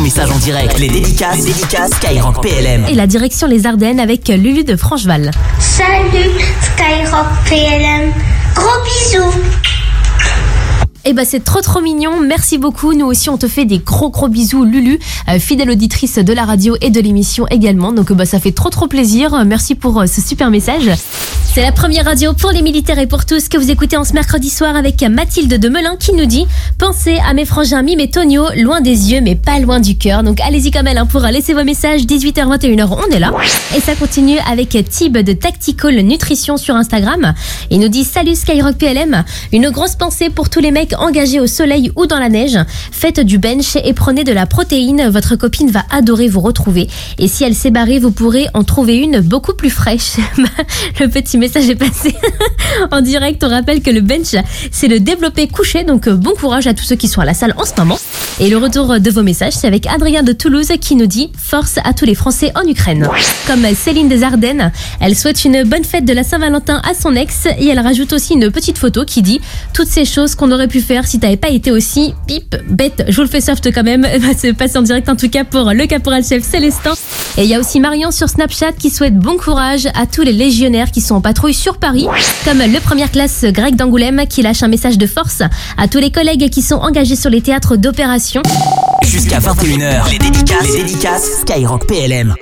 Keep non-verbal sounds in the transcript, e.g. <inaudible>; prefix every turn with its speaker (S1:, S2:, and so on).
S1: ton message en direct. Les dédicaces, les dédicaces Skyrock PLM.
S2: Et la direction les Ardennes avec Lulu de Francheval.
S3: Salut Skyrock PLM. Gros bisous.
S2: Eh ben c'est trop trop mignon, merci beaucoup. Nous aussi on te fait des gros gros bisous Lulu, euh, fidèle auditrice de la radio et de l'émission également. Donc bah ça fait trop trop plaisir. Merci pour euh, ce super message. C'est la première radio pour les militaires et pour tous que vous écoutez en ce mercredi soir avec Mathilde de Melun qui nous dit Pensez à mes frangins Mime et Tonio, loin des yeux mais pas loin du cœur. Donc allez-y comme elle hein, pour laisser vos messages 18h 21h, on est là. Et ça continue avec Tib de Tactical Nutrition sur Instagram. Il nous dit Salut Skyrock PLM, une grosse pensée pour tous les mecs engagés au soleil ou dans la neige. Faites du bench et prenez de la protéine, votre copine va adorer vous retrouver. Et si elle s'est barrée, vous pourrez en trouver une beaucoup plus fraîche. <laughs> Le petit message est passé <laughs> en direct. On rappelle que le bench, c'est le développé couché. Donc euh, bon courage à tous ceux qui sont à la salle en ce moment. Et le retour de vos messages, c'est avec Adrien de Toulouse qui nous dit force à tous les Français en Ukraine. Comme Céline des Ardennes, elle souhaite une bonne fête de la Saint-Valentin à son ex et elle rajoute aussi une petite photo qui dit toutes ces choses qu'on aurait pu faire si t'avais pas été aussi pip bête. Je vous le fais soft quand même. <laughs> C'est passé en direct en tout cas pour le caporal chef Célestin. Et il y a aussi Marion sur Snapchat qui souhaite bon courage à tous les légionnaires qui sont en patrouille sur Paris, comme le première classe grec d'Angoulême qui lâche un message de force à tous les collègues qui sont engagés sur les théâtres d'opération.
S1: Jusqu'à 21h, les dédicaces, les dédicaces Skyrock PLM.